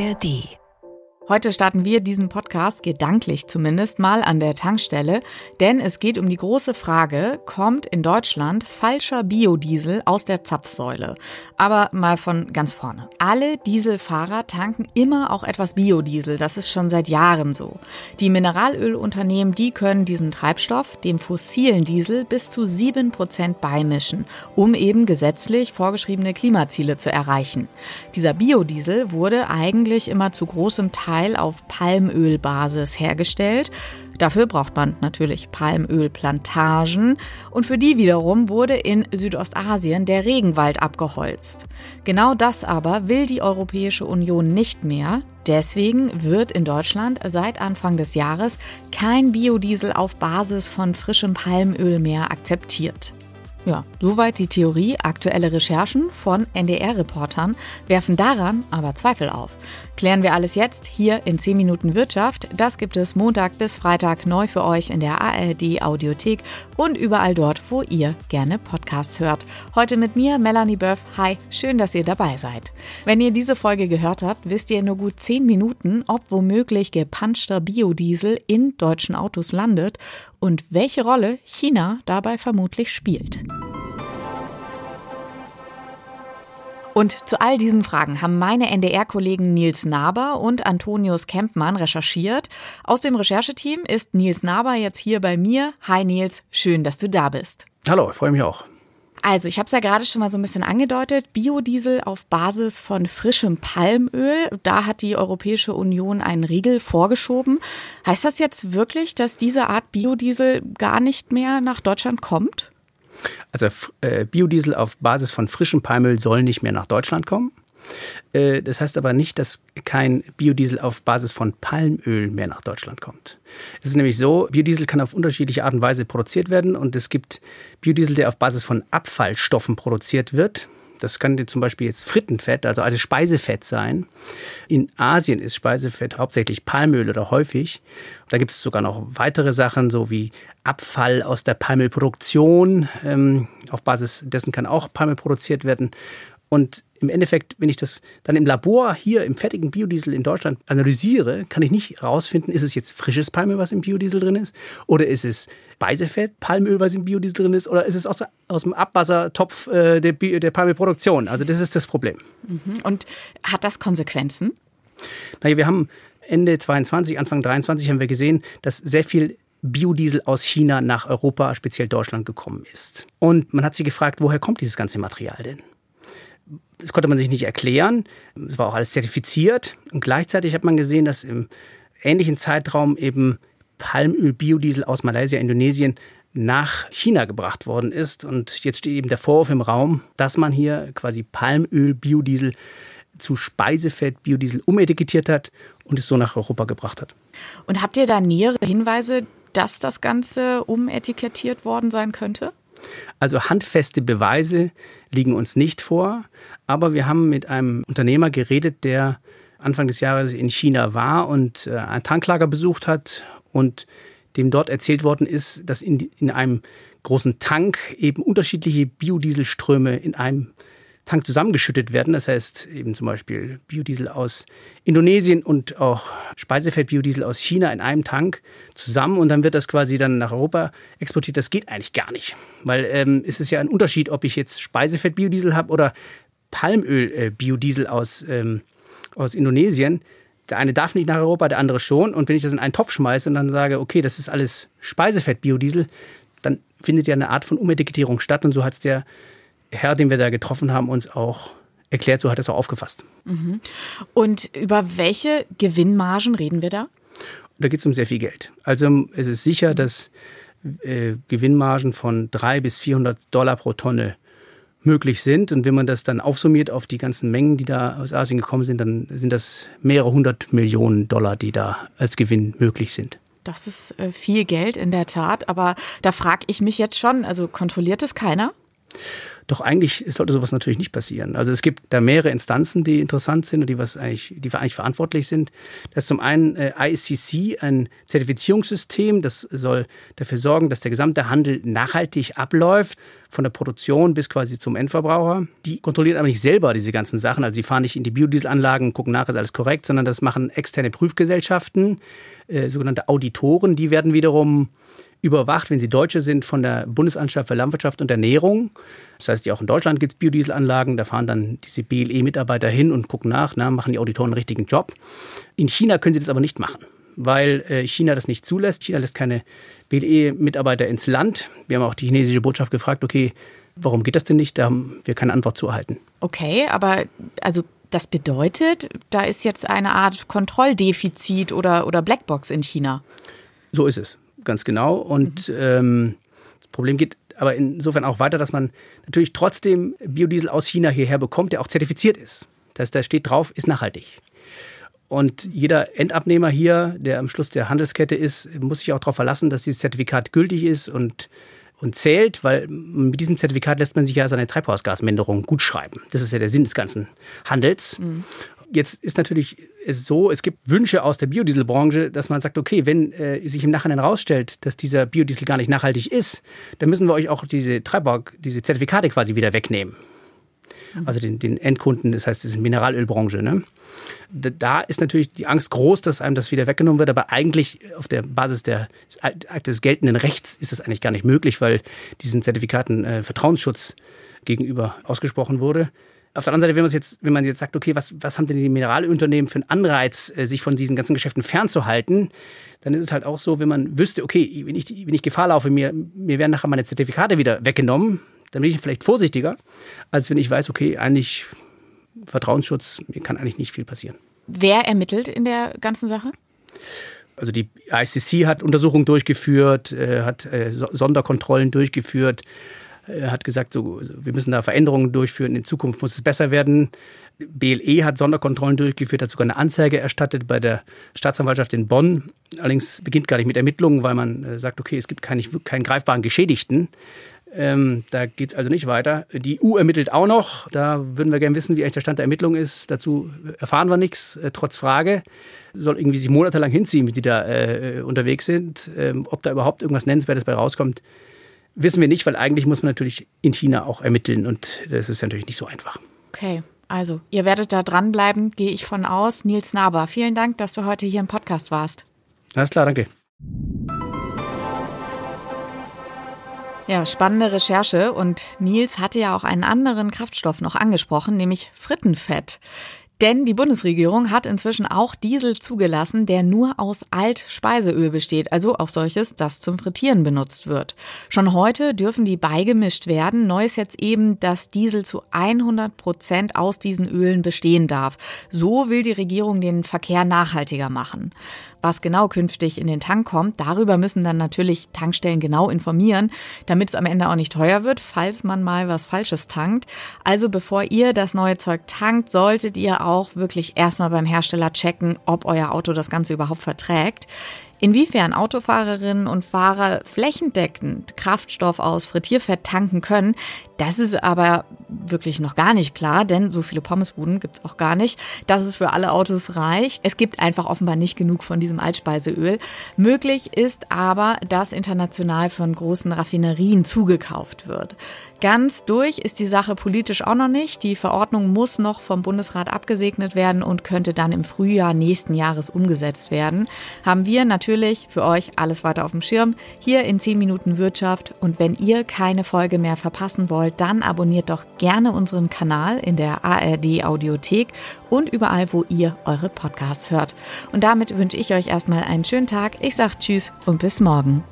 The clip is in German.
ARD Heute starten wir diesen Podcast, gedanklich zumindest, mal an der Tankstelle, denn es geht um die große Frage, kommt in Deutschland falscher Biodiesel aus der Zapfsäule? Aber mal von ganz vorne. Alle Dieselfahrer tanken immer auch etwas Biodiesel, das ist schon seit Jahren so. Die Mineralölunternehmen, die können diesen Treibstoff, dem fossilen Diesel, bis zu 7% beimischen, um eben gesetzlich vorgeschriebene Klimaziele zu erreichen. Dieser Biodiesel wurde eigentlich immer zu großem Teil auf Palmölbasis hergestellt. Dafür braucht man natürlich Palmölplantagen und für die wiederum wurde in Südostasien der Regenwald abgeholzt. Genau das aber will die Europäische Union nicht mehr. Deswegen wird in Deutschland seit Anfang des Jahres kein Biodiesel auf Basis von frischem Palmöl mehr akzeptiert. Ja, soweit die Theorie. Aktuelle Recherchen von NDR-Reportern werfen daran aber Zweifel auf. Klären wir alles jetzt hier in 10 Minuten Wirtschaft. Das gibt es Montag bis Freitag neu für euch in der ARD Audiothek und überall dort, wo ihr gerne Podcasts hört. Heute mit mir, Melanie Böff. Hi, schön, dass ihr dabei seid. Wenn ihr diese Folge gehört habt, wisst ihr in nur gut 10 Minuten, ob womöglich gepanschter Biodiesel in deutschen Autos landet und welche Rolle China dabei vermutlich spielt. Und zu all diesen Fragen haben meine NDR-Kollegen Nils Naber und Antonius Kempmann recherchiert. Aus dem Rechercheteam ist Nils Naber jetzt hier bei mir. Hi Nils, schön, dass du da bist. Hallo, ich freue mich auch. Also, ich habe es ja gerade schon mal so ein bisschen angedeutet. Biodiesel auf Basis von frischem Palmöl. Da hat die Europäische Union einen Riegel vorgeschoben. Heißt das jetzt wirklich, dass diese Art Biodiesel gar nicht mehr nach Deutschland kommt? Also äh, Biodiesel auf Basis von frischem Palmöl soll nicht mehr nach Deutschland kommen. Äh, das heißt aber nicht, dass kein Biodiesel auf Basis von Palmöl mehr nach Deutschland kommt. Es ist nämlich so, Biodiesel kann auf unterschiedliche Art und Weise produziert werden und es gibt Biodiesel, der auf Basis von Abfallstoffen produziert wird. Das könnte zum Beispiel jetzt Frittenfett, also, also Speisefett sein. In Asien ist Speisefett hauptsächlich Palmöl oder häufig. Da gibt es sogar noch weitere Sachen, so wie Abfall aus der Palmölproduktion. Ähm, auf Basis dessen kann auch Palmöl produziert werden. Und im Endeffekt, wenn ich das dann im Labor hier im fertigen Biodiesel in Deutschland analysiere, kann ich nicht herausfinden, ist es jetzt frisches Palmöl, was im Biodiesel drin ist, oder ist es Speisefett, Palmöl, was im Biodiesel drin ist, oder ist es aus, aus dem Abwassertopf äh, der, der Palmölproduktion? Also das ist das Problem. Mhm. Und hat das Konsequenzen? Naja, wir haben Ende 22, Anfang 23 haben wir gesehen, dass sehr viel Biodiesel aus China nach Europa, speziell Deutschland, gekommen ist. Und man hat sich gefragt, woher kommt dieses ganze Material denn? Das konnte man sich nicht erklären. Es war auch alles zertifiziert. Und gleichzeitig hat man gesehen, dass im ähnlichen Zeitraum eben Palmöl, Biodiesel aus Malaysia, Indonesien nach China gebracht worden ist. Und jetzt steht eben der Vorwurf im Raum, dass man hier quasi Palmöl, Biodiesel zu Speisefett, Biodiesel umetikettiert hat und es so nach Europa gebracht hat. Und habt ihr da nähere Hinweise, dass das Ganze umetikettiert worden sein könnte? Also handfeste Beweise liegen uns nicht vor, aber wir haben mit einem Unternehmer geredet, der Anfang des Jahres in China war und äh, ein Tanklager besucht hat und dem dort erzählt worden ist, dass in, in einem großen Tank eben unterschiedliche Biodieselströme in einem Tank zusammengeschüttet werden. Das heißt eben zum Beispiel Biodiesel aus Indonesien und auch Speisefett-Biodiesel aus China in einem Tank zusammen und dann wird das quasi dann nach Europa exportiert. Das geht eigentlich gar nicht, weil ähm, es ist ja ein Unterschied, ob ich jetzt Speisefett-Biodiesel habe oder Palmöl-Biodiesel aus, ähm, aus Indonesien. Der eine darf nicht nach Europa, der andere schon. Und wenn ich das in einen Topf schmeiße und dann sage, okay, das ist alles Speisefett-Biodiesel, dann findet ja eine Art von Umetikettierung statt. Und so hat es der Herr, den wir da getroffen haben, uns auch erklärt, so hat er es auch aufgefasst. Mhm. Und über welche Gewinnmargen reden wir da? Da geht es um sehr viel Geld. Also es ist sicher, dass äh, Gewinnmargen von 300 bis 400 Dollar pro Tonne möglich sind. Und wenn man das dann aufsummiert auf die ganzen Mengen, die da aus Asien gekommen sind, dann sind das mehrere hundert Millionen Dollar, die da als Gewinn möglich sind. Das ist äh, viel Geld in der Tat, aber da frage ich mich jetzt schon, also kontrolliert es keiner? Doch eigentlich sollte sowas natürlich nicht passieren. Also es gibt da mehrere Instanzen, die interessant sind und die was eigentlich, die eigentlich verantwortlich sind. Das ist zum einen äh, ICC, ein Zertifizierungssystem, das soll dafür sorgen, dass der gesamte Handel nachhaltig abläuft. Von der Produktion bis quasi zum Endverbraucher. Die kontrollieren aber nicht selber diese ganzen Sachen. Also die fahren nicht in die Biodieselanlagen, gucken nach, ist alles korrekt, sondern das machen externe Prüfgesellschaften, äh, sogenannte Auditoren. Die werden wiederum überwacht, wenn sie Deutsche sind, von der Bundesanstalt für Landwirtschaft und Ernährung. Das heißt, auch in Deutschland gibt es Biodieselanlagen. Da fahren dann diese BLE-Mitarbeiter hin und gucken nach, na, machen die Auditoren einen richtigen Job. In China können sie das aber nicht machen, weil äh, China das nicht zulässt. China lässt keine BLE-Mitarbeiter ins Land. Wir haben auch die chinesische Botschaft gefragt, okay, warum geht das denn nicht? Da haben wir keine Antwort zu erhalten. Okay, aber also das bedeutet, da ist jetzt eine Art Kontrolldefizit oder, oder Blackbox in China. So ist es ganz genau. Und mhm. ähm, das Problem geht aber insofern auch weiter, dass man natürlich trotzdem Biodiesel aus China hierher bekommt, der auch zertifiziert ist. Das heißt, da steht drauf, ist nachhaltig. Und jeder Endabnehmer hier, der am Schluss der Handelskette ist, muss sich auch darauf verlassen, dass dieses Zertifikat gültig ist und, und zählt, weil mit diesem Zertifikat lässt man sich ja seine Treibhausgasminderung gut schreiben. Das ist ja der Sinn des ganzen Handels. Mhm. Jetzt ist natürlich es so, es gibt Wünsche aus der Biodieselbranche, dass man sagt, okay, wenn äh, sich im Nachhinein herausstellt, dass dieser Biodiesel gar nicht nachhaltig ist, dann müssen wir euch auch diese Treibhaus, diese Zertifikate quasi wieder wegnehmen. Mhm. Also den, den Endkunden, das heißt, das ist Mineralölbranche. Ne? Da ist natürlich die Angst groß, dass einem das wieder weggenommen wird, aber eigentlich auf der Basis der, des geltenden Rechts ist das eigentlich gar nicht möglich, weil diesen Zertifikaten äh, Vertrauensschutz gegenüber ausgesprochen wurde. Auf der anderen Seite, wenn man jetzt, wenn man jetzt sagt, okay, was, was haben denn die Mineralunternehmen für einen Anreiz, äh, sich von diesen ganzen Geschäften fernzuhalten, dann ist es halt auch so, wenn man wüsste, okay, wenn ich, wenn ich Gefahr laufe, mir, mir werden nachher meine Zertifikate wieder weggenommen, dann bin ich vielleicht vorsichtiger, als wenn ich weiß, okay, eigentlich Vertrauensschutz, mir kann eigentlich nicht viel passieren. Wer ermittelt in der ganzen Sache? Also die ICC hat Untersuchungen durchgeführt, äh, hat äh, Sonderkontrollen durchgeführt, er hat gesagt, so, wir müssen da Veränderungen durchführen, in Zukunft muss es besser werden. BLE hat Sonderkontrollen durchgeführt, hat sogar eine Anzeige erstattet bei der Staatsanwaltschaft in Bonn. Allerdings beginnt gar nicht mit Ermittlungen, weil man äh, sagt, okay, es gibt keinen, keinen greifbaren Geschädigten. Ähm, da geht es also nicht weiter. Die EU ermittelt auch noch. Da würden wir gerne wissen, wie eigentlich der Stand der Ermittlung ist. Dazu erfahren wir nichts, äh, trotz Frage. Soll irgendwie sich monatelang hinziehen, wie die da äh, unterwegs sind. Ähm, ob da überhaupt irgendwas Nennenswertes bei rauskommt, wissen wir nicht, weil eigentlich muss man natürlich in China auch ermitteln und das ist natürlich nicht so einfach. Okay. Also, ihr werdet da dranbleiben, gehe ich von aus. Nils Naber, vielen Dank, dass du heute hier im Podcast warst. Alles klar, danke. Ja, spannende Recherche. Und Nils hatte ja auch einen anderen Kraftstoff noch angesprochen, nämlich Frittenfett. Denn die Bundesregierung hat inzwischen auch Diesel zugelassen, der nur aus Altspeiseöl besteht, also auch solches, das zum Frittieren benutzt wird. Schon heute dürfen die beigemischt werden. Neu ist jetzt eben, dass Diesel zu 100 Prozent aus diesen Ölen bestehen darf. So will die Regierung den Verkehr nachhaltiger machen. Was genau künftig in den Tank kommt, darüber müssen dann natürlich Tankstellen genau informieren, damit es am Ende auch nicht teuer wird, falls man mal was Falsches tankt. Also bevor ihr das neue Zeug tankt, solltet ihr auch wirklich erstmal beim Hersteller checken, ob euer Auto das Ganze überhaupt verträgt. Inwiefern Autofahrerinnen und Fahrer flächendeckend Kraftstoff aus Frittierfett tanken können, das ist aber wirklich noch gar nicht klar, denn so viele Pommesbuden gibt es auch gar nicht, dass es für alle Autos reicht. Es gibt einfach offenbar nicht genug von diesem Altspeiseöl. Möglich ist aber, dass international von großen Raffinerien zugekauft wird. Ganz durch ist die Sache politisch auch noch nicht. Die Verordnung muss noch vom Bundesrat abgesegnet werden und könnte dann im Frühjahr nächsten Jahres umgesetzt werden. Haben wir natürlich für euch alles weiter auf dem Schirm hier in 10 Minuten Wirtschaft. Und wenn ihr keine Folge mehr verpassen wollt, dann abonniert doch gerne unseren Kanal in der ARD Audiothek und überall, wo ihr eure Podcasts hört. Und damit wünsche ich euch erstmal einen schönen Tag. Ich sage Tschüss und bis morgen.